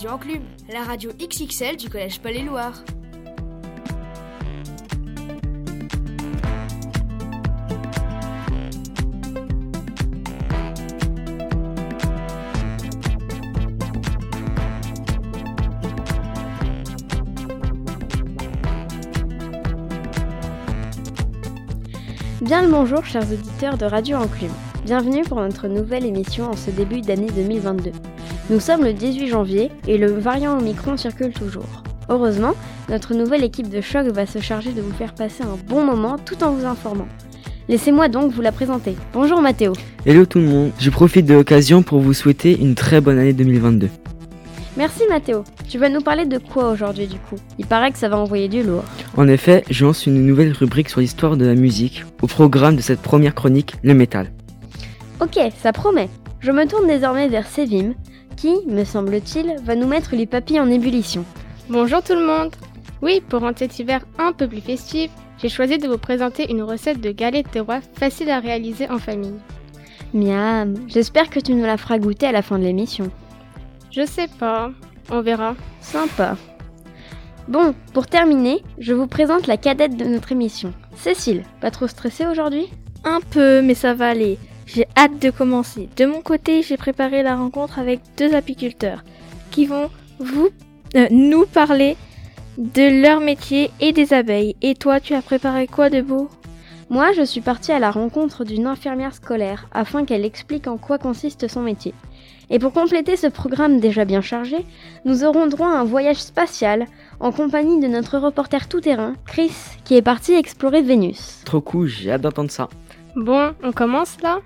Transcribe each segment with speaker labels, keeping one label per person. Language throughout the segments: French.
Speaker 1: Radio Enclume, la radio XXL du Collège Palais-Loire.
Speaker 2: Bien le bonjour chers auditeurs de Radio Enclume. Bienvenue pour notre nouvelle émission en ce début d'année 2022. Nous sommes le 18 janvier et le variant Omicron circule toujours. Heureusement, notre nouvelle équipe de choc va se charger de vous faire passer un bon moment tout en vous informant. Laissez-moi donc vous la présenter. Bonjour Mathéo.
Speaker 3: Hello tout le monde, je profite de l'occasion pour vous souhaiter une très bonne année 2022.
Speaker 2: Merci Mathéo. Tu vas nous parler de quoi aujourd'hui du coup? Il paraît que ça va envoyer du lourd.
Speaker 3: En effet, je lance une nouvelle rubrique sur l'histoire de la musique au programme de cette première chronique, le métal.
Speaker 2: Ok, ça promet. Je me tourne désormais vers Sévim, qui, me semble-t-il, va nous mettre les papilles en ébullition.
Speaker 4: Bonjour tout le monde Oui, pour rendre cet hiver un peu plus festif, j'ai choisi de vous présenter une recette de galettes de roi facile à réaliser en famille.
Speaker 2: Miam, j'espère que tu nous la feras goûter à la fin de l'émission.
Speaker 4: Je sais pas, on verra.
Speaker 2: Sympa. Bon, pour terminer, je vous présente la cadette de notre émission. Cécile, pas trop stressée aujourd'hui?
Speaker 5: Un peu, mais ça va aller. J'ai hâte de commencer. De mon côté, j'ai préparé la rencontre avec deux apiculteurs qui vont vous euh, nous parler de leur métier et des abeilles. Et toi, tu as préparé quoi de beau?
Speaker 2: Moi, je suis partie à la rencontre d'une infirmière scolaire afin qu'elle explique en quoi consiste son métier. Et pour compléter ce programme déjà bien chargé, nous aurons droit à un voyage spatial en compagnie de notre reporter tout-terrain, Chris, qui est parti explorer Vénus.
Speaker 3: Trop cool, j'ai hâte d'entendre ça.
Speaker 4: Bon, on commence là?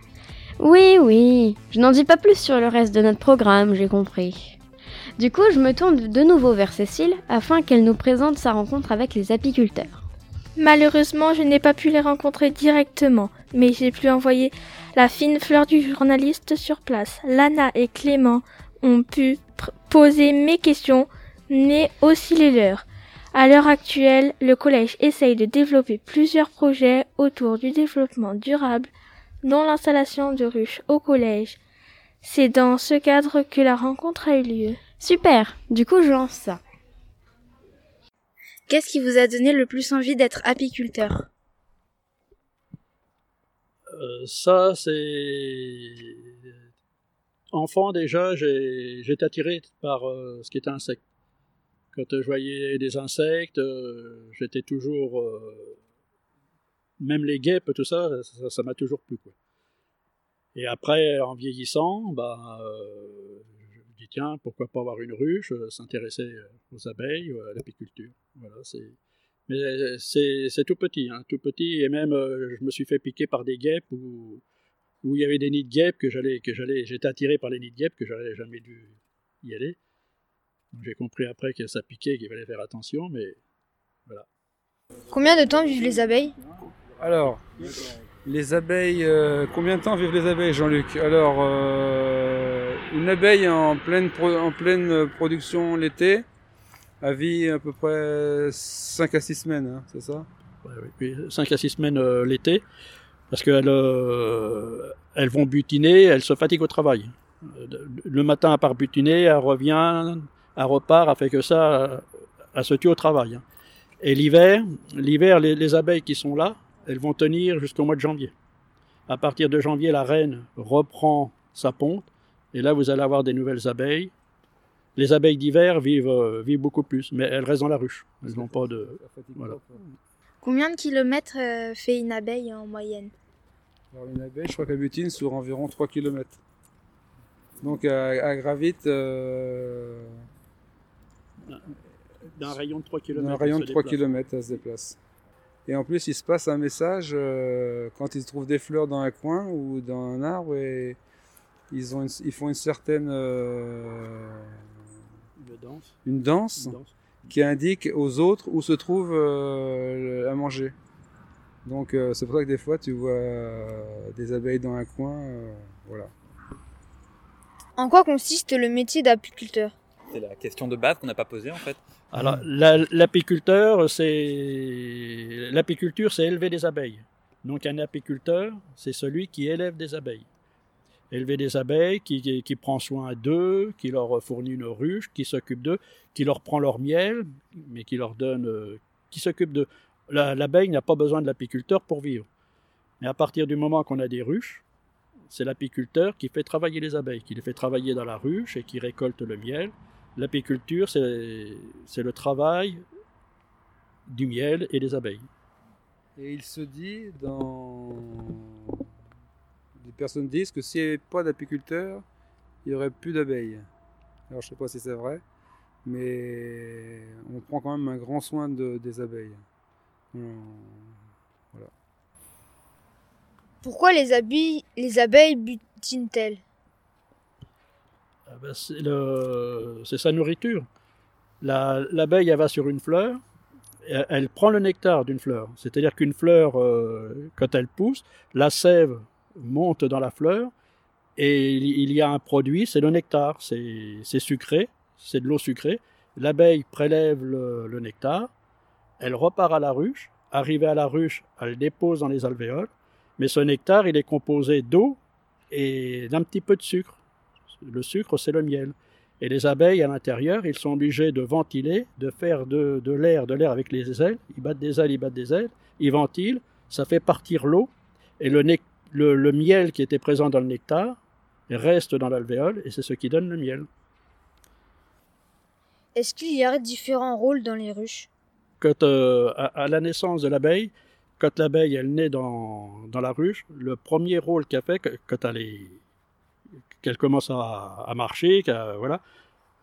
Speaker 2: Oui, oui, je n'en dis pas plus sur le reste de notre programme, j'ai compris. Du coup, je me tourne de nouveau vers Cécile afin qu'elle nous présente sa rencontre avec les apiculteurs.
Speaker 5: Malheureusement, je n'ai pas pu les rencontrer directement, mais j'ai pu envoyer la fine fleur du journaliste sur place. Lana et Clément ont pu poser mes questions, mais aussi les leurs. À l'heure actuelle, le collège essaye de développer plusieurs projets autour du développement durable, dont l'installation de ruches au collège. C'est dans ce cadre que la rencontre a eu lieu.
Speaker 2: Super, du coup je lance ça.
Speaker 6: Qu'est-ce qui vous a donné le plus envie d'être apiculteur?
Speaker 7: Euh, Ça, c'est... Enfant déjà, j'étais attiré par euh, ce qui était insecte. Quand je voyais des insectes, euh, j'étais toujours... Même les guêpes, tout ça, ça m'a toujours plu. Et après, en vieillissant, bah, euh, je me dis tiens, pourquoi pas avoir une ruche, euh, s'intéresser euh, aux abeilles, à l'apiculture. Voilà. Mais c'est tout petit, hein, tout petit, et même je me suis fait piquer par des guêpes où, où il y avait des nids de guêpes que j'allais, que j'allais, j'étais attiré par les nids de guêpes que j'aurais jamais dû y aller. J'ai compris après que ça piquait, qu'il fallait faire attention, mais voilà.
Speaker 6: Combien de temps vivent les abeilles?
Speaker 8: Alors, les abeilles, euh, combien de temps vivent les abeilles, Jean-Luc Alors, euh, une abeille en pleine, production l'été, a vie à peu près 5 à 6 semaines, hein, c'est ça?
Speaker 7: Oui, 5 à 6 semaines euh, l'été, parce qu'elles elles vont butiner, elles se fatiguent au travail. Le matin, à part butiner, elle revient, elle repart, elle fait que ça, elle se tue au travail. Hein. Et l'hiver, l'hiver, les abeilles qui sont là, elles vont tenir jusqu'au mois de janvier. À partir de janvier, la reine reprend sa ponte, et là, vous allez avoir des nouvelles abeilles. Les abeilles d'hiver vivent, euh, vivent beaucoup plus, mais elles restent dans la ruche. Elles n'ont pas de. Voilà.
Speaker 6: Combien de kilomètres euh, fait une abeille en moyenne?
Speaker 8: Alors, Une abeille, je crois qu'elle butine sur environ 3 km. Donc, elle, elle gravite. Euh...
Speaker 7: D'un rayon de 3 km.
Speaker 8: D'un rayon de 3 km, elle se déplace. Et en plus, il se passe un message euh, quand ils trouvent des fleurs dans un coin ou dans un arbre et ils, ont une, ils font une certaine euh,
Speaker 7: une, danse.
Speaker 8: Une, danse
Speaker 7: une danse
Speaker 8: qui indique aux autres où se trouve euh, à manger. Donc euh, c'est pour ça que des fois tu vois des abeilles dans un coin, voilà.
Speaker 6: En quoi consiste le métier d'apiculteur?
Speaker 9: C'est la question de base qu'on n'a pas posée en fait.
Speaker 7: Alors, l'apiculteur, c'est l'apiculture, c'est élever des abeilles. Donc, un apiculteur, c'est celui qui élève des abeilles. élever des abeilles, qui, qui, prend soin d'eux, qui leur fournit une ruche, qui s'occupe d'eux, qui leur prend leur miel, mais qui leur donne, euh, qui s'occupe d'eux. La- L'abeille n'a pas besoin de l'apiculteur pour vivre. Mais à partir du moment qu'on a des ruches, c'est l'apiculteur qui fait travailler les abeilles, qui les fait travailler dans la ruche et qui récolte le miel. L'apiculture, c'est c'est le travail du miel et des abeilles.
Speaker 8: Et il se dit dans. Des personnes disent que s'il n'y avait pas d'apiculteurs, il n'y aurait plus d'abeilles. Alors je sais pas si c'est vrai, mais on prend quand même un grand soin de- des abeilles. On-
Speaker 6: Pourquoi les, abeilles, les abeilles butinent-elles?
Speaker 7: Ben, c'est sa nourriture. La- L'abeille, elle va sur une fleur, elle, prend le nectar d'une fleur. C'est-à-dire qu'une fleur, euh, quand elle pousse, la sève monte dans la fleur et il, y a un produit, c'est le nectar. C'est c'est sucré, c'est de l'eau sucrée. L'abeille prélève le, le nectar, elle repart à la ruche. Arrivée à la ruche, elle le dépose dans les alvéoles. Mais ce nectar, il est composé d'eau et d'un petit peu de sucre. Le sucre, c'est le miel. Et les abeilles, à l'intérieur, ils sont obligés de ventiler, de faire de, de l'air, de l'air avec les ailes. Ils battent des ailes, ils battent des ailes. Ils ventilent, ça fait partir l'eau. Et le, nec- le, le miel qui était présent dans le nectar reste dans l'alvéole et c'est ce qui donne le miel.
Speaker 6: Est-ce qu'il y a différents rôles dans les ruches?
Speaker 7: Quand, euh, à, à la naissance de l'abeille, quand l'abeille elle naît dans, dans la ruche, le premier rôle qu'elle fait, quand elle est- qu'elle commence à, à marcher, qu'elle- voilà,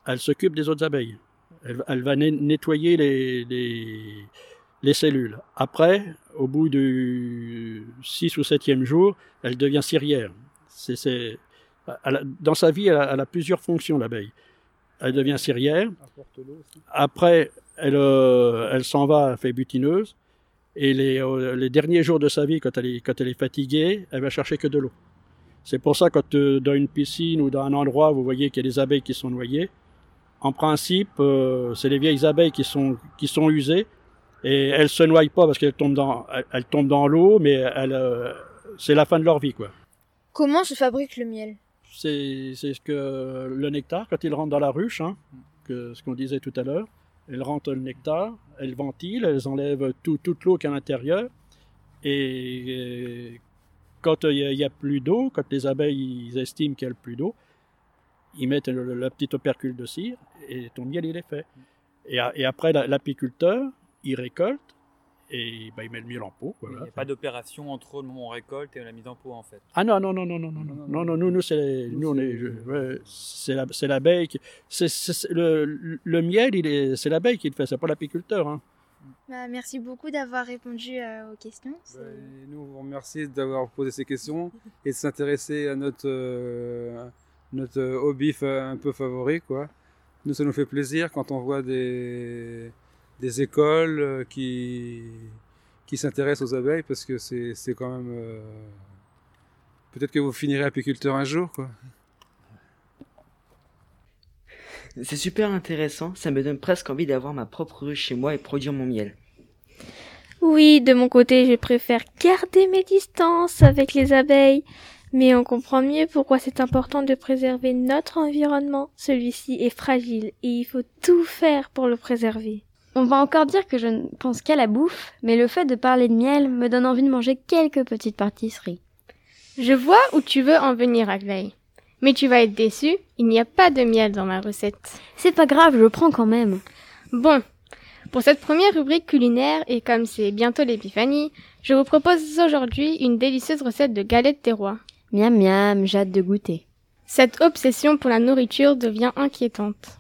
Speaker 7: elle s'occupe des autres abeilles. Elle, elle va nettoyer les, les, les cellules. Après, au bout du 6 ou 7e jour, elle devient cirière. Elle a- dans sa vie, elle a, elle a plusieurs fonctions, l'abeille. Elle devient cirière. Après, elle, euh, elle s'en va, elle fait butineuse. Et les, euh, les derniers jours de sa vie, quand elle est, quand elle est fatiguée, elle va chercher que de l'eau. C'est pour ça, euh, dans une piscine ou dans un endroit, vous voyez qu'il y a des abeilles qui sont noyées, en principe, euh, c'est les vieilles abeilles qui sont, qui sont usées. Et elles se noient pas parce qu'elles tombent dans, elles, elles tombent dans l'eau, mais euh, c'est la fin de leur vie, quoi.
Speaker 6: Comment se fabrique le miel?
Speaker 7: C'est c'est ce que le nectar, quand il rentre dans la ruche, hein, que, ce qu'on disait tout à l'heure, elles rentrent le nectar, elles ventilent, elles enlèvent tout- toute l'eau qu'il y a à l'intérieur. Et quand il n'y a, plus d'eau, quand les abeilles ils estiment qu'il n'y a plus d'eau, ils mettent le, le petit opercule de cire et ton miel il est fait. Et, a- et après la- l'apiculteur, il récolte et ben, il met le miel en pot.
Speaker 9: Il n'y a pas d'opération entre le moment où on récolte et la mise en pot en fait.
Speaker 7: Ah non, non, non, non, non, non, non, non, non, nous, nous, c'est, nous, ouais, c'est la, c'est l'abeille qui, c'est, le, le miel, il est, c'est l'abeille qui le fait, c'est pas l'apiculteur, hein.
Speaker 10: Bah, merci beaucoup d'avoir répondu euh, aux questions.
Speaker 8: Bah, nous, on vous remercie d'avoir posé ces questions et de s'intéresser à notre, euh, notre hobby un peu favori. Quoi. Nous, ça nous fait plaisir quand on voit des, des écoles euh, qui, qui s'intéressent aux abeilles parce que c'est c'est quand même. euh, Peut-être que vous finirez apiculteur un jour. Quoi.
Speaker 3: C'est super intéressant, ça me donne presque envie d'avoir ma propre ruche chez moi et produire mon miel.
Speaker 5: Oui, de mon côté, je préfère garder mes distances avec les abeilles. Mais on comprend mieux pourquoi c'est important de préserver notre environnement. Celui-ci est fragile et il faut tout faire pour le préserver.
Speaker 2: On va encore dire que je ne pense qu'à la bouffe, mais le fait de parler de miel me donne envie de manger quelques petites pâtisseries.
Speaker 4: Je vois où tu veux en venir, Aglaé. Mais tu vas être déçu, il n'y a pas de miel dans ma recette.
Speaker 2: C'est pas grave, je prends quand même.
Speaker 4: Bon, pour cette première rubrique culinaire, et comme c'est bientôt l'épiphanie, je vous propose aujourd'hui une délicieuse recette de galettes des rois.
Speaker 2: Miam miam, j'ai hâte de goûter.
Speaker 4: Cette obsession pour la nourriture devient inquiétante.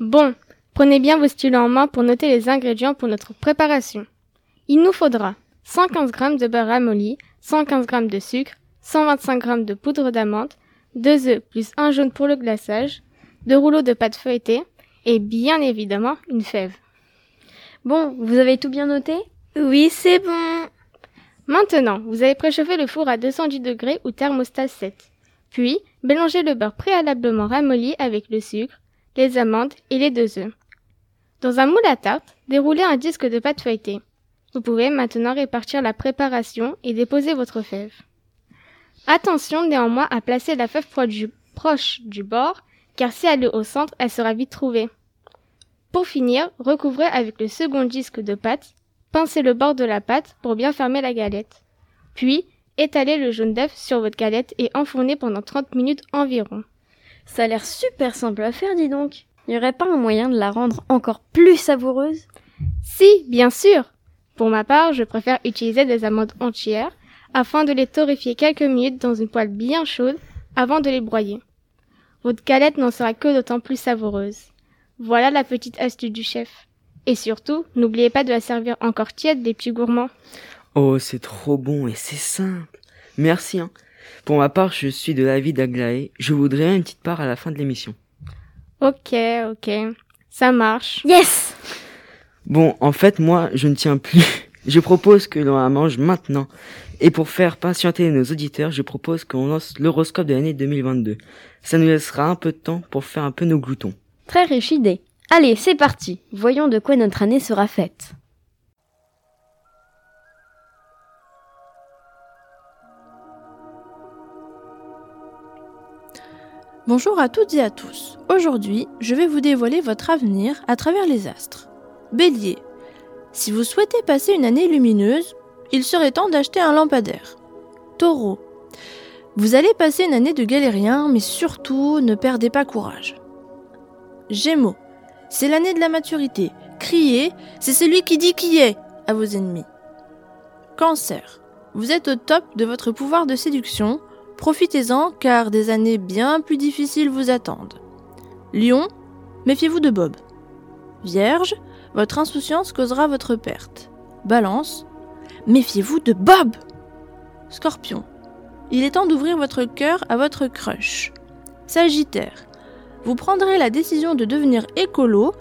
Speaker 4: Bon, prenez bien vos stylos en main pour noter les ingrédients pour notre préparation. Il nous faudra 115 g de beurre ramolli, 115 g de sucre, 125 g de poudre d'amande, 2 œufs plus un jaune pour le glaçage, 2 rouleaux de pâte feuilletée et bien évidemment une fève.
Speaker 2: Bon, vous avez tout bien noté?
Speaker 5: Oui, c'est bon.
Speaker 4: Maintenant, vous allez préchauffer le four à 210 degrés ou thermostat 7. Puis, mélangez le beurre préalablement ramolli avec le sucre, les amandes et les deux œufs. Dans un moule à tarte, déroulez un disque de pâte feuilletée. Vous pouvez maintenant répartir la préparation et déposer votre fève. Attention néanmoins à placer la fève proche du bord, car si elle est au centre, elle sera vite trouvée. Pour finir, recouvrez avec le second disque de pâte, pincez le bord de la pâte pour bien fermer la galette. Puis, étalez le jaune d'œuf sur votre galette et enfournez pendant 30 minutes environ.
Speaker 2: Ça a l'air super simple à faire, dis donc. N'y aurait pas un moyen de la rendre encore plus savoureuse?
Speaker 4: Si, bien sûr. Pour ma part, je préfère utiliser des amandes entières afin de les torréfier quelques minutes dans une poêle bien chaude avant de les broyer. Votre galette n'en sera que d'autant plus savoureuse. Voilà la petite astuce du chef. Et surtout, n'oubliez pas de la servir encore tiède des petits gourmands.
Speaker 3: Oh, c'est trop bon et c'est simple. Merci. Hein. Pour ma part, je suis de l'avis d'Aglaé. Je voudrais une petite part à la fin de l'émission.
Speaker 4: Ok, ok. Ça marche.
Speaker 2: Yes
Speaker 3: Bon, en fait, moi, je ne tiens plus. Je propose que l'on la mange maintenant. Et pour faire patienter nos auditeurs, je propose qu'on lance l'horoscope de l'année 2022. Ça nous laissera un peu de temps pour faire un peu nos gloutons.
Speaker 2: Très riche idée. Allez, c'est parti. Voyons de quoi notre année sera faite.
Speaker 11: Bonjour à toutes et à tous. Aujourd'hui, je vais vous dévoiler votre avenir à travers les astres. Bélier. Si vous souhaitez passer une année lumineuse, il serait temps d'acheter un lampadaire. Taureau. Vous allez passer une année de galérien, mais surtout ne perdez pas courage. Gémeaux. C'est l'année de la maturité. Criez, c'est celui qui dit qui est à vos ennemis. Cancer. Vous êtes au top de votre pouvoir de séduction. Profitez-en car des années bien plus difficiles vous attendent. Lion. Méfiez-vous de Bob. Vierge. Votre insouciance causera votre perte. Balance. Méfiez-vous de Bob. Scorpion. Il est temps d'ouvrir votre cœur à votre crush. Sagittaire vous prendrez la décision de devenir écolo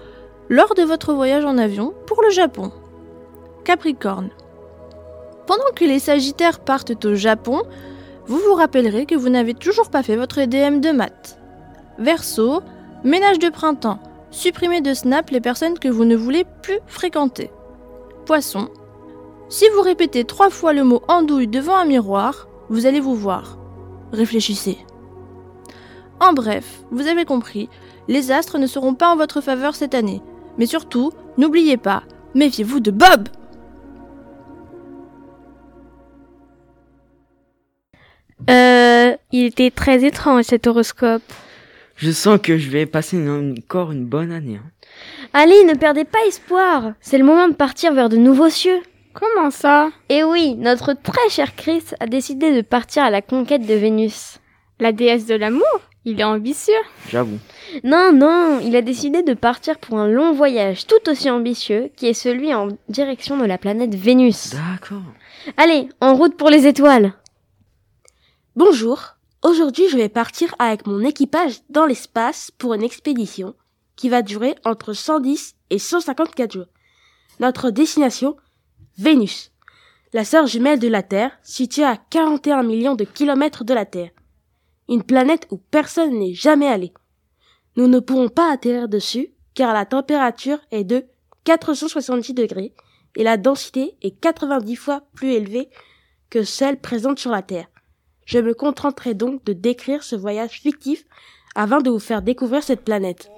Speaker 11: lors de votre voyage en avion pour le Japon. Capricorne. Pendant que les Sagittaires partent au Japon, vous vous rappellerez que vous n'avez toujours pas fait votre EDM de maths. Verseau, ménage de printemps, supprimez de Snap les personnes que vous ne voulez plus fréquenter. Poisson, si vous répétez trois fois le mot andouille devant un miroir, vous allez vous voir. Réfléchissez. En bref, vous avez compris, les astres ne seront pas en votre faveur cette année. Mais surtout, n'oubliez pas, méfiez-vous de Bob
Speaker 5: Euh, il était très étrange cet horoscope.
Speaker 3: Je sens que je vais passer encore une bonne année. Hein.
Speaker 2: Allez, ne perdez pas espoir. C'est le moment de partir vers de nouveaux cieux.
Speaker 4: Comment ça
Speaker 2: Eh oui, notre très cher Chris a décidé de partir à la conquête de Vénus.
Speaker 4: La déesse de l'amour il est ambitieux.
Speaker 3: J'avoue.
Speaker 2: Non, non, il a décidé de partir pour un long voyage tout aussi ambitieux qui est celui en direction de la planète Vénus.
Speaker 3: D'accord.
Speaker 2: Allez, en route pour les étoiles.
Speaker 12: Bonjour. Aujourd'hui, je vais partir avec mon équipage dans l'espace pour une expédition qui va durer entre 110 et 154 jours. Notre destination, Vénus, la sœur jumelle de la Terre, située à 41 millions de kilomètres de la Terre une planète où personne n'est jamais allé. Nous ne pourrons pas atterrir dessus car la température est de 470 degrés et la densité est 90 fois plus élevée que celle présente sur la Terre. Je me contenterai donc de décrire ce voyage fictif avant de vous faire découvrir cette planète.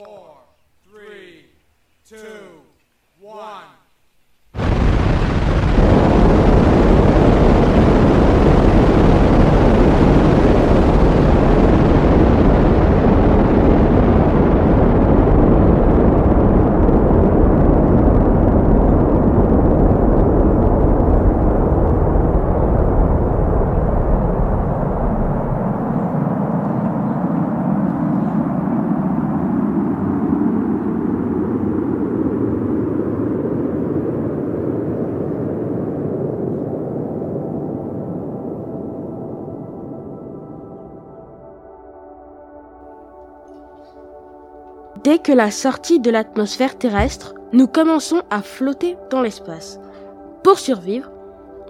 Speaker 12: Dès que la sortie de l'atmosphère terrestre, nous commençons à flotter dans l'espace. Pour survivre,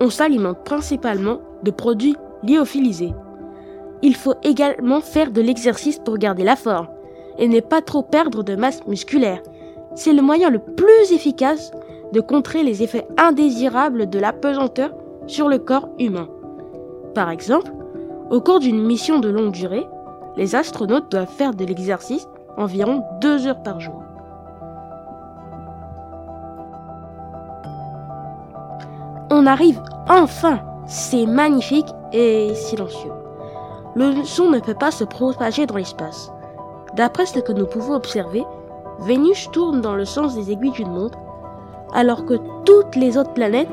Speaker 12: on s'alimente principalement de produits lyophilisés. Il faut également faire de l'exercice pour garder la forme et ne pas trop perdre de masse musculaire. C'est le moyen le plus efficace de contrer les effets indésirables de la pesanteur sur le corps humain. Par exemple, Au cours d'une mission de longue durée, les astronautes doivent faire de l'exercice environ deux heures par jour. On arrive enfin C'est magnifique et silencieux. Le son ne peut pas se propager dans l'espace. D'après ce que nous pouvons observer, Vénus tourne dans le sens des aiguilles d'une montre, alors que toutes les autres planètes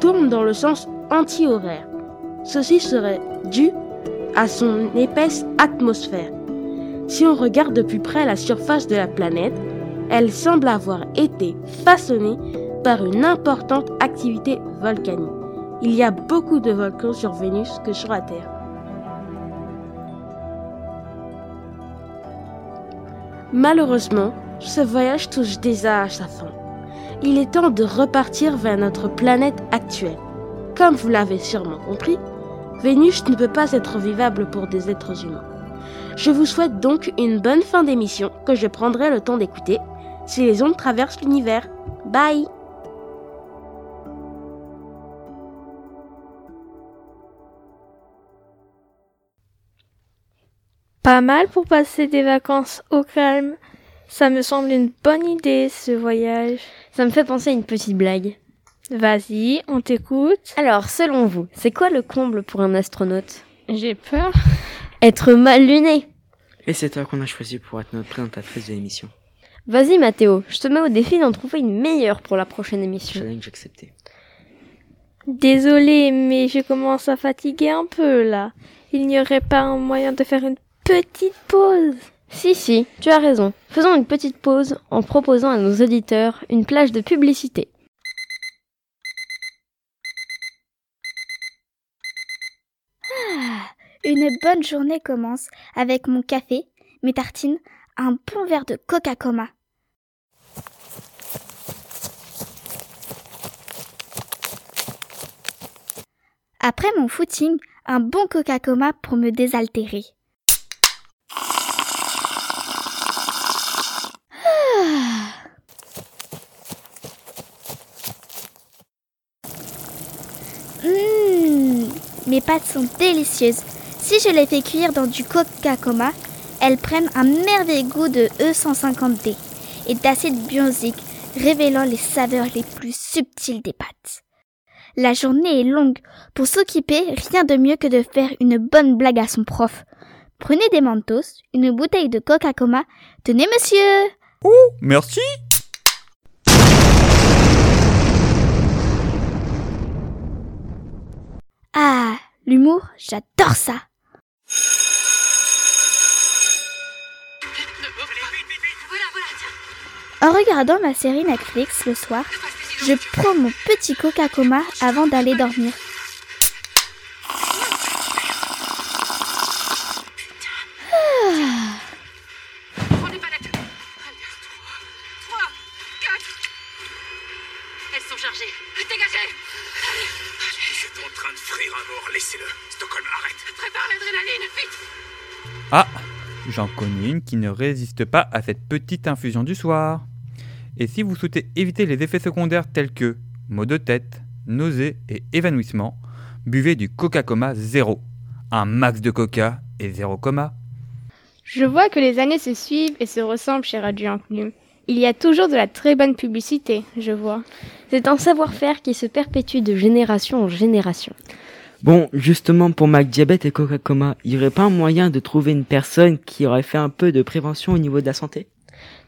Speaker 12: tournent dans le sens anti-horaire. Ceci serait dû à son épaisse atmosphère. Si on regarde de plus près la surface de la planète, elle semble avoir été façonnée par une importante activité volcanique. Il y a beaucoup de volcans sur Vénus que sur la Terre. Malheureusement, ce voyage touche déjà à sa fin. Il est temps de repartir vers notre planète actuelle. Comme vous l'avez sûrement compris, Vénus ne peut pas être vivable pour des êtres humains. Je vous souhaite donc une bonne fin d'émission que je prendrai le temps d'écouter si les ondes traversent l'univers. Bye
Speaker 5: Pas mal pour passer des vacances au calme. Ça me semble une bonne idée, ce voyage.
Speaker 2: Ça me fait penser à une petite blague.
Speaker 5: Vas-y, on t'écoute.
Speaker 2: Alors, selon vous, c'est quoi le comble pour un astronaute?
Speaker 4: J'ai peur.
Speaker 2: Être mal luné.
Speaker 3: Et c'est toi qu'on a choisi pour être notre présentatrice de l'émission.
Speaker 2: Vas-y Mathéo, je te mets au défi d'en trouver une meilleure pour la prochaine émission.
Speaker 3: Challenge accepté.
Speaker 5: Désolée, mais je commence à fatiguer un peu là. Il n'y aurait pas un moyen de faire une petite pause?
Speaker 2: Si, si, tu as raison. Faisons une petite pause en proposant à nos auditeurs une plage de publicité.
Speaker 10: Ah, une bonne journée commence avec mon café, mes tartines, un bon verre de Coca-Cola. Après mon footing, un bon Coca-Cola pour me désaltérer. Ah. Mmh, mes pâtes sont délicieuses. Si je les fais cuire dans du Coca-Cola, elles prennent un merveilleux goût de E150D et d'acide biosique, révélant les saveurs les plus subtiles des pâtes. La journée est longue. Pour s'occuper, rien de mieux que de faire une bonne blague à son prof. Prenez des mentos, une bouteille de Coca-Cola. Tenez, monsieur
Speaker 13: Oh, merci
Speaker 10: Ah, l'humour, j'adore ça En regardant ma série Netflix le soir, je prends mon petit Coca-Cola avant d'aller dormir. Ah.
Speaker 14: Elles sont chargées. Dégagez
Speaker 15: Je suis en train de frire un mort, laissez-le. Stockholm, arrête.
Speaker 14: Prépare l'adrénaline, vite
Speaker 13: Ah, j'en connais une qui ne résiste pas à cette petite infusion du soir. Et si vous souhaitez éviter les effets secondaires tels que maux de tête, nausées et évanouissement, buvez du Coca-Cola zéro. Un max de coca et zéro coma.
Speaker 4: Je vois que les années se suivent et se ressemblent chez Radio Enclume. Il y a toujours de la très bonne publicité, je vois.
Speaker 2: C'est un savoir-faire qui se perpétue de génération en génération.
Speaker 3: Bon, justement pour Mac Diabète et Coca-Cola, il n'y aurait pas un moyen de trouver une personne qui aurait fait un peu de prévention au niveau de la santé?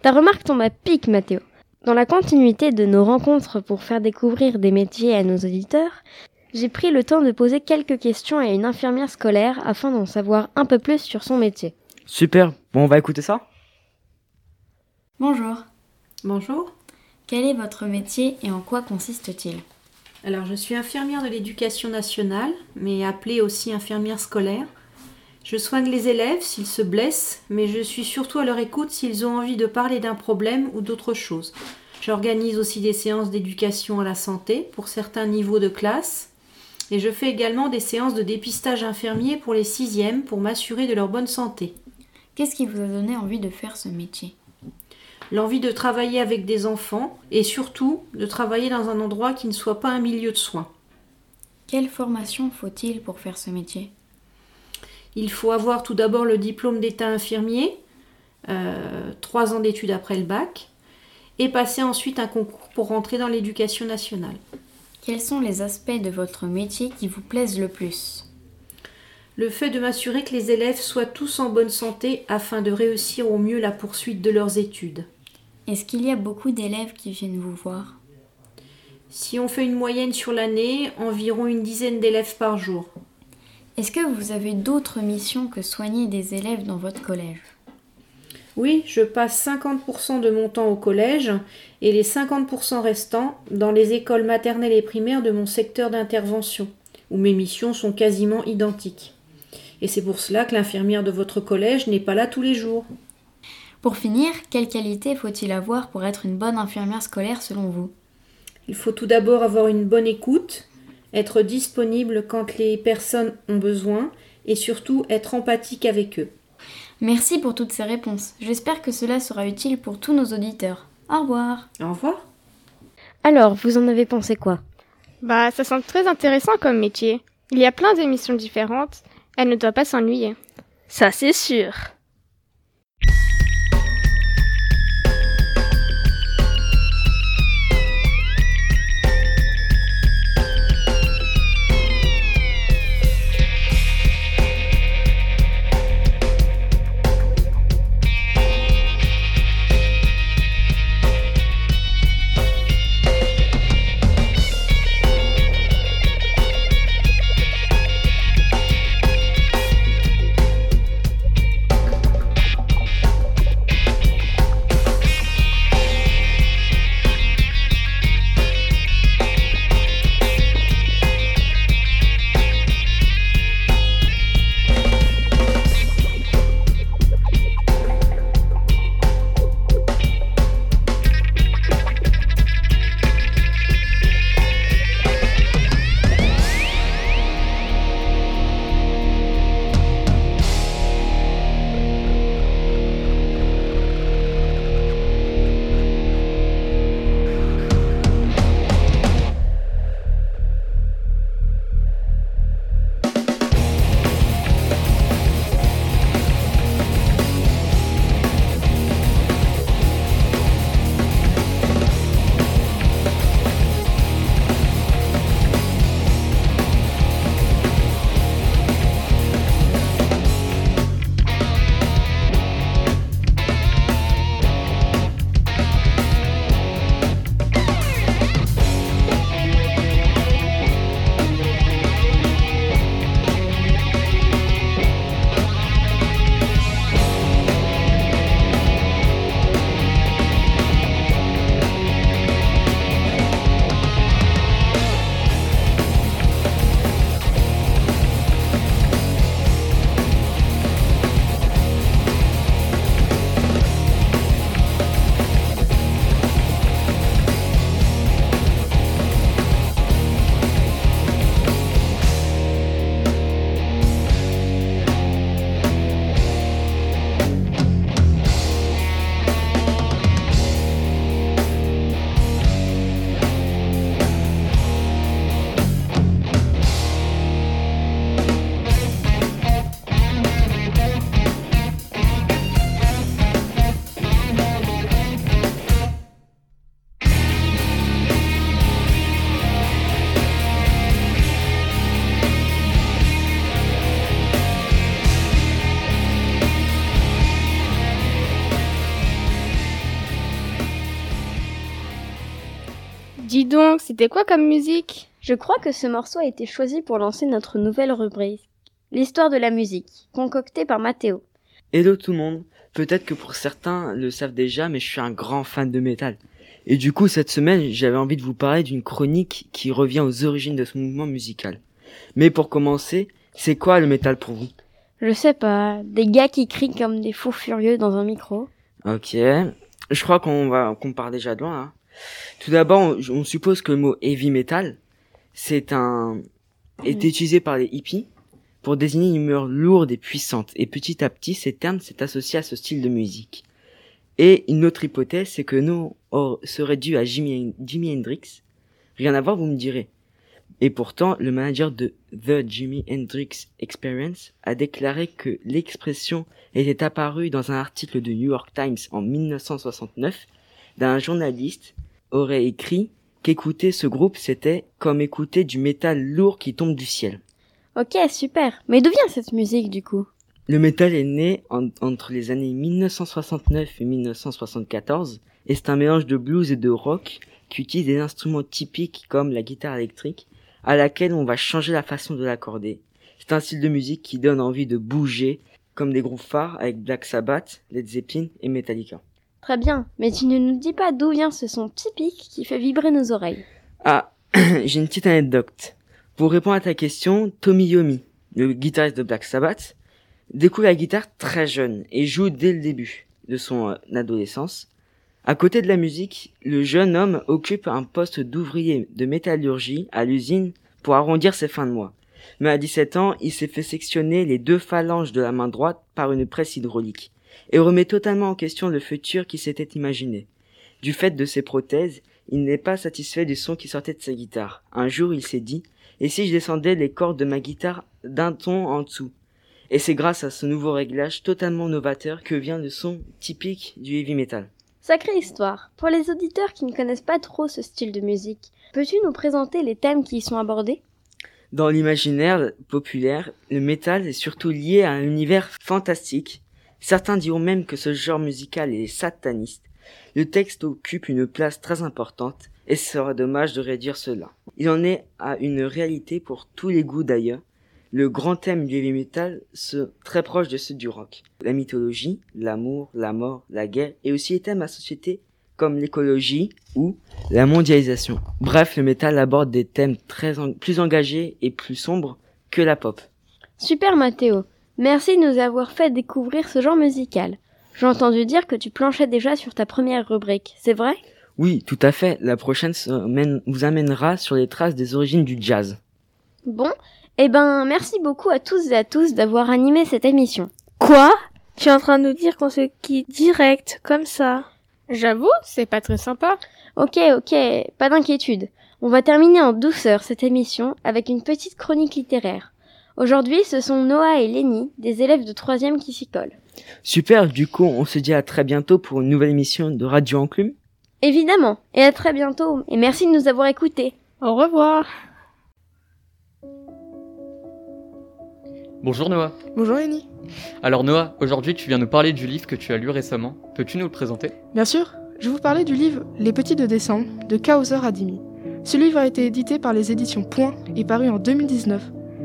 Speaker 2: Ta remarque tombe à pic, Mathéo. Dans la continuité de nos rencontres pour faire découvrir des métiers à nos auditeurs, j'ai pris le temps de poser quelques questions à une infirmière scolaire afin d'en savoir un peu plus sur son métier.
Speaker 3: Super, bon on va écouter ça
Speaker 16: Bonjour.
Speaker 17: Bonjour.
Speaker 16: Quel est votre métier et en quoi consiste-t-il?
Speaker 17: Alors je suis infirmière de l'éducation nationale, mais appelée aussi infirmière scolaire. Je soigne les élèves s'ils se blessent, mais je suis surtout à leur écoute s'ils ont envie de parler d'un problème ou d'autre chose. J'organise aussi des séances d'éducation à la santé pour certains niveaux de classe. Et je fais également des séances de dépistage infirmier pour les sixièmes pour m'assurer de leur bonne santé.
Speaker 16: Qu'est-ce qui vous a donné envie de faire ce métier?
Speaker 17: L'envie de travailler avec des enfants et surtout de travailler dans un endroit qui ne soit pas un milieu de soins.
Speaker 16: Quelle formation faut-il pour faire ce métier?
Speaker 17: Il faut avoir tout d'abord le diplôme d'état infirmier, euh, trois ans d'études après le bac, et passer ensuite un concours pour rentrer dans l'éducation nationale.
Speaker 16: Quels sont les aspects de votre métier qui vous plaisent le plus?
Speaker 17: Le fait de m'assurer que les élèves soient tous en bonne santé afin de réussir au mieux la poursuite de leurs études.
Speaker 16: Est-ce qu'il y a beaucoup d'élèves qui viennent vous voir?
Speaker 17: Si on fait une moyenne sur l'année, environ une dizaine d'élèves par jour.
Speaker 16: Est-ce que vous avez d'autres missions que soigner des élèves dans votre collège?
Speaker 17: Oui, je passe 50% de mon temps au collège et les 50% restants dans les écoles maternelles et primaires de mon secteur d'intervention, où mes missions sont quasiment identiques. Et c'est pour cela que l'infirmière de votre collège n'est pas là tous les jours.
Speaker 16: Pour finir, quelle qualité faut-il avoir pour être une bonne infirmière scolaire selon vous?
Speaker 17: Il faut tout d'abord avoir une bonne écoute, être disponible quand les personnes ont besoin et surtout être empathique avec eux.
Speaker 16: Merci pour toutes ces réponses. J'espère que cela sera utile pour tous nos auditeurs. Au revoir.
Speaker 17: Au revoir.
Speaker 2: Alors, vous en avez pensé quoi?
Speaker 4: Bah, ça semble très intéressant comme métier. Il y a plein d'émissions différentes. Elle ne doit pas s'ennuyer.
Speaker 5: Ça, c'est sûr.
Speaker 4: Dis donc, c'était quoi comme musique?
Speaker 2: Je crois que ce morceau a été choisi pour lancer notre nouvelle rubrique, l'histoire de la musique, concoctée par Mathéo.
Speaker 3: Hello tout le monde. Peut-être que pour certains le savent déjà, mais je suis un grand fan de métal. Et du coup, cette semaine, j'avais envie de vous parler d'une chronique qui revient aux origines de ce mouvement musical. Mais pour commencer, c'est quoi le métal pour vous?
Speaker 2: Je sais pas, des gars qui crient comme des fous furieux dans un micro.
Speaker 3: Ok. Je crois qu'on va qu'on part déjà de loin. Hein. Tout d'abord, on, on suppose que le mot heavy metal, c'est un est utilisé par les hippies pour désigner une humeur lourde et puissante. Et petit à petit, ces termes s'est associé à ce style de musique. Et une autre hypothèse, c'est que nous serait dû à Jimi, Jimi Hendrix. Rien à voir, vous me direz. Et pourtant, le manager de The Jimi Hendrix Experience a déclaré que l'expression était apparue dans un article de New York Times en 1969 d'un journaliste aurait écrit qu'écouter ce groupe c'était comme écouter du métal lourd qui tombe du ciel.
Speaker 2: Ok, super. Mais d'où vient cette musique du coup?
Speaker 3: Le métal est né en- entre les années 1969 et 1974 et c'est un mélange de blues et de rock qui utilise des instruments typiques comme la guitare électrique à laquelle on va changer la façon de l'accorder. C'est un style de musique qui donne envie de bouger comme des groupes phares avec Black Sabbath, Led Zeppelin et Metallica.
Speaker 2: Très bien, mais tu ne nous dis pas d'où vient ce son typique qui fait vibrer nos oreilles.
Speaker 3: Ah, j'ai une petite anecdote. Pour répondre à ta question, Tommy Yomi, le guitariste de Black Sabbath, découvre la guitare très jeune et joue dès le début de son euh, adolescence. À côté de la musique, le jeune homme occupe un poste d'ouvrier de métallurgie à l'usine pour arrondir ses fins de mois. Mais à 17 ans, il s'est fait sectionner les deux phalanges de la main droite par une presse hydraulique et remet totalement en question le futur qu'il s'était imaginé. Du fait de ses prothèses, il n'est pas satisfait du son qui sortait de sa guitare. Un jour, il s'est dit, et si je descendais les cordes de ma guitare d'un ton en dessous? Et c'est grâce à ce nouveau réglage totalement novateur que vient le son typique du heavy metal.
Speaker 2: Sacrée histoire. Pour les auditeurs qui ne connaissent pas trop ce style de musique, peux-tu nous présenter les thèmes qui y sont abordés?
Speaker 3: Dans l'imaginaire populaire, le métal est surtout lié à un univers fantastique. Certains diront même que ce genre musical est sataniste. Le texte occupe une place très importante et serait dommage de réduire cela. Il en est à une réalité pour tous les goûts d'ailleurs. Le grand thème du heavy metal se très proche de ceux du rock. La mythologie, l'amour, la mort, la guerre et aussi les thèmes associés comme l'écologie ou la mondialisation. Bref, le métal aborde des thèmes très plus engagés et plus sombres que la pop.
Speaker 2: Super Mathéo. Merci de nous avoir fait découvrir ce genre musical. J'ai entendu dire que tu planchais déjà sur ta première rubrique, c'est vrai?
Speaker 3: Oui, tout à fait. La prochaine semaine vous amènera sur les traces des origines du jazz.
Speaker 2: Bon, eh ben merci beaucoup à tous et à tous d'avoir animé cette émission.
Speaker 5: Quoi? Tu es en train de nous dire qu'on se quitte direct, comme ça?
Speaker 4: J'avoue, c'est pas très sympa.
Speaker 2: Ok, ok, pas d'inquiétude. On va terminer en douceur cette émission avec une petite chronique littéraire. Aujourd'hui, ce sont Noah et Lenny, des élèves de troisième qui s'y collent.
Speaker 3: Super, du coup, on se dit à très bientôt pour une nouvelle émission de Radio Enclume.
Speaker 2: Évidemment, et à très bientôt, et merci de nous avoir écoutés.
Speaker 4: Au revoir.
Speaker 18: Bonjour Noah.
Speaker 19: Bonjour Lenny.
Speaker 18: Alors Noah, aujourd'hui tu viens nous parler du livre que tu as lu récemment. Peux-tu nous le présenter?
Speaker 19: Bien sûr, je vais vous parler du livre Les Petits de décembre de Kauser Adimi. Ce livre a été édité par les éditions Point et paru en 2019.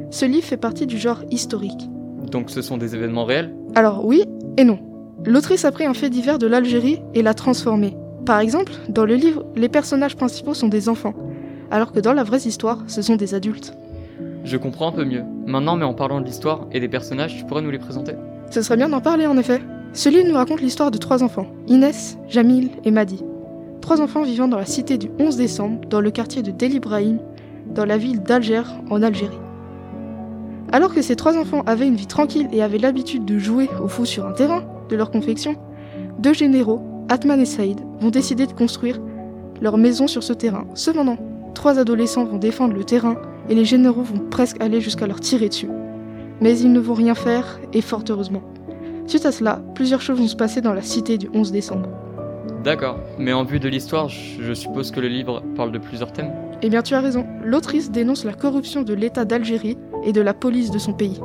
Speaker 19: Ce livre fait partie du genre historique.
Speaker 18: Donc ce sont des événements réels?
Speaker 19: Alors oui et non. L'autrice a pris un fait divers de l'Algérie et l'a transformé. Par exemple, dans le livre, les personnages principaux sont des enfants, alors que dans la vraie histoire, ce sont des adultes.
Speaker 18: Je comprends un peu mieux. Maintenant, mais en parlant de l'histoire et des personnages, tu pourrais nous les présenter?
Speaker 19: Ce serait bien d'en parler en effet. Ce livre nous raconte l'histoire de trois enfants, Inès, Jamil et Madi. Trois enfants vivant dans la cité du 11 décembre, dans le quartier de Del Ibrahim, dans la ville d'Alger, en Algérie. Alors que ces trois enfants avaient une vie tranquille et avaient l'habitude de jouer au fou sur un terrain de leur confection, deux généraux, Atman et Saïd, vont décider de construire leur maison sur ce terrain. Cependant, trois adolescents vont défendre le terrain et les généraux vont presque aller jusqu'à leur tirer dessus. Mais ils ne vont rien faire, et fort heureusement. Suite à cela, plusieurs choses vont se passer dans la cité du 11 décembre.
Speaker 18: D'accord, mais en vue de l'histoire, je je suppose que le livre parle de plusieurs thèmes?
Speaker 19: Eh bien tu as raison, l'autrice dénonce la corruption de l'État d'Algérie et de la police de son pays.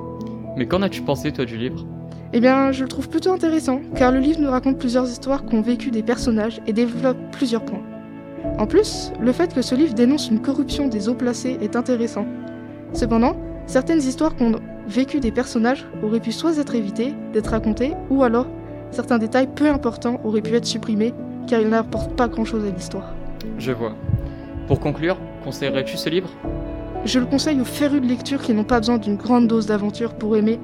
Speaker 18: Mais qu'en as-tu pensé toi du livre?
Speaker 19: Eh bien je le trouve plutôt intéressant, car le livre nous raconte plusieurs histoires qu'ont vécu des personnages et développe plusieurs points. En plus, le fait que ce livre dénonce une corruption des eaux placées est intéressant. Cependant, certaines histoires qu'ont vécu des personnages auraient pu soit être évitées d'être racontées, ou alors certains détails peu importants auraient pu être supprimés, car ils n'apportent pas grand-chose à l'histoire.
Speaker 18: Je vois. Pour conclure, conseillerais-tu ce livre?
Speaker 19: Je le conseille aux férus de lecture qui n'ont pas besoin d'une grande dose d'aventure pour aimer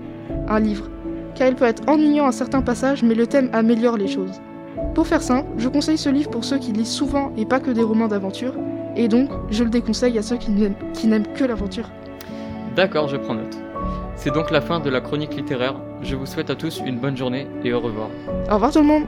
Speaker 19: un livre, car il peut être ennuyant à certains passages, mais le thème améliore les choses. Pour faire simple, je conseille ce livre pour ceux qui lisent souvent et pas que des romans d'aventure, et donc je le déconseille à ceux qui n'aiment, qui n'aiment que l'aventure.
Speaker 18: D'accord, je prends note. C'est donc la fin de la chronique littéraire. Je vous souhaite à tous une bonne journée et au revoir.
Speaker 19: Au revoir tout le monde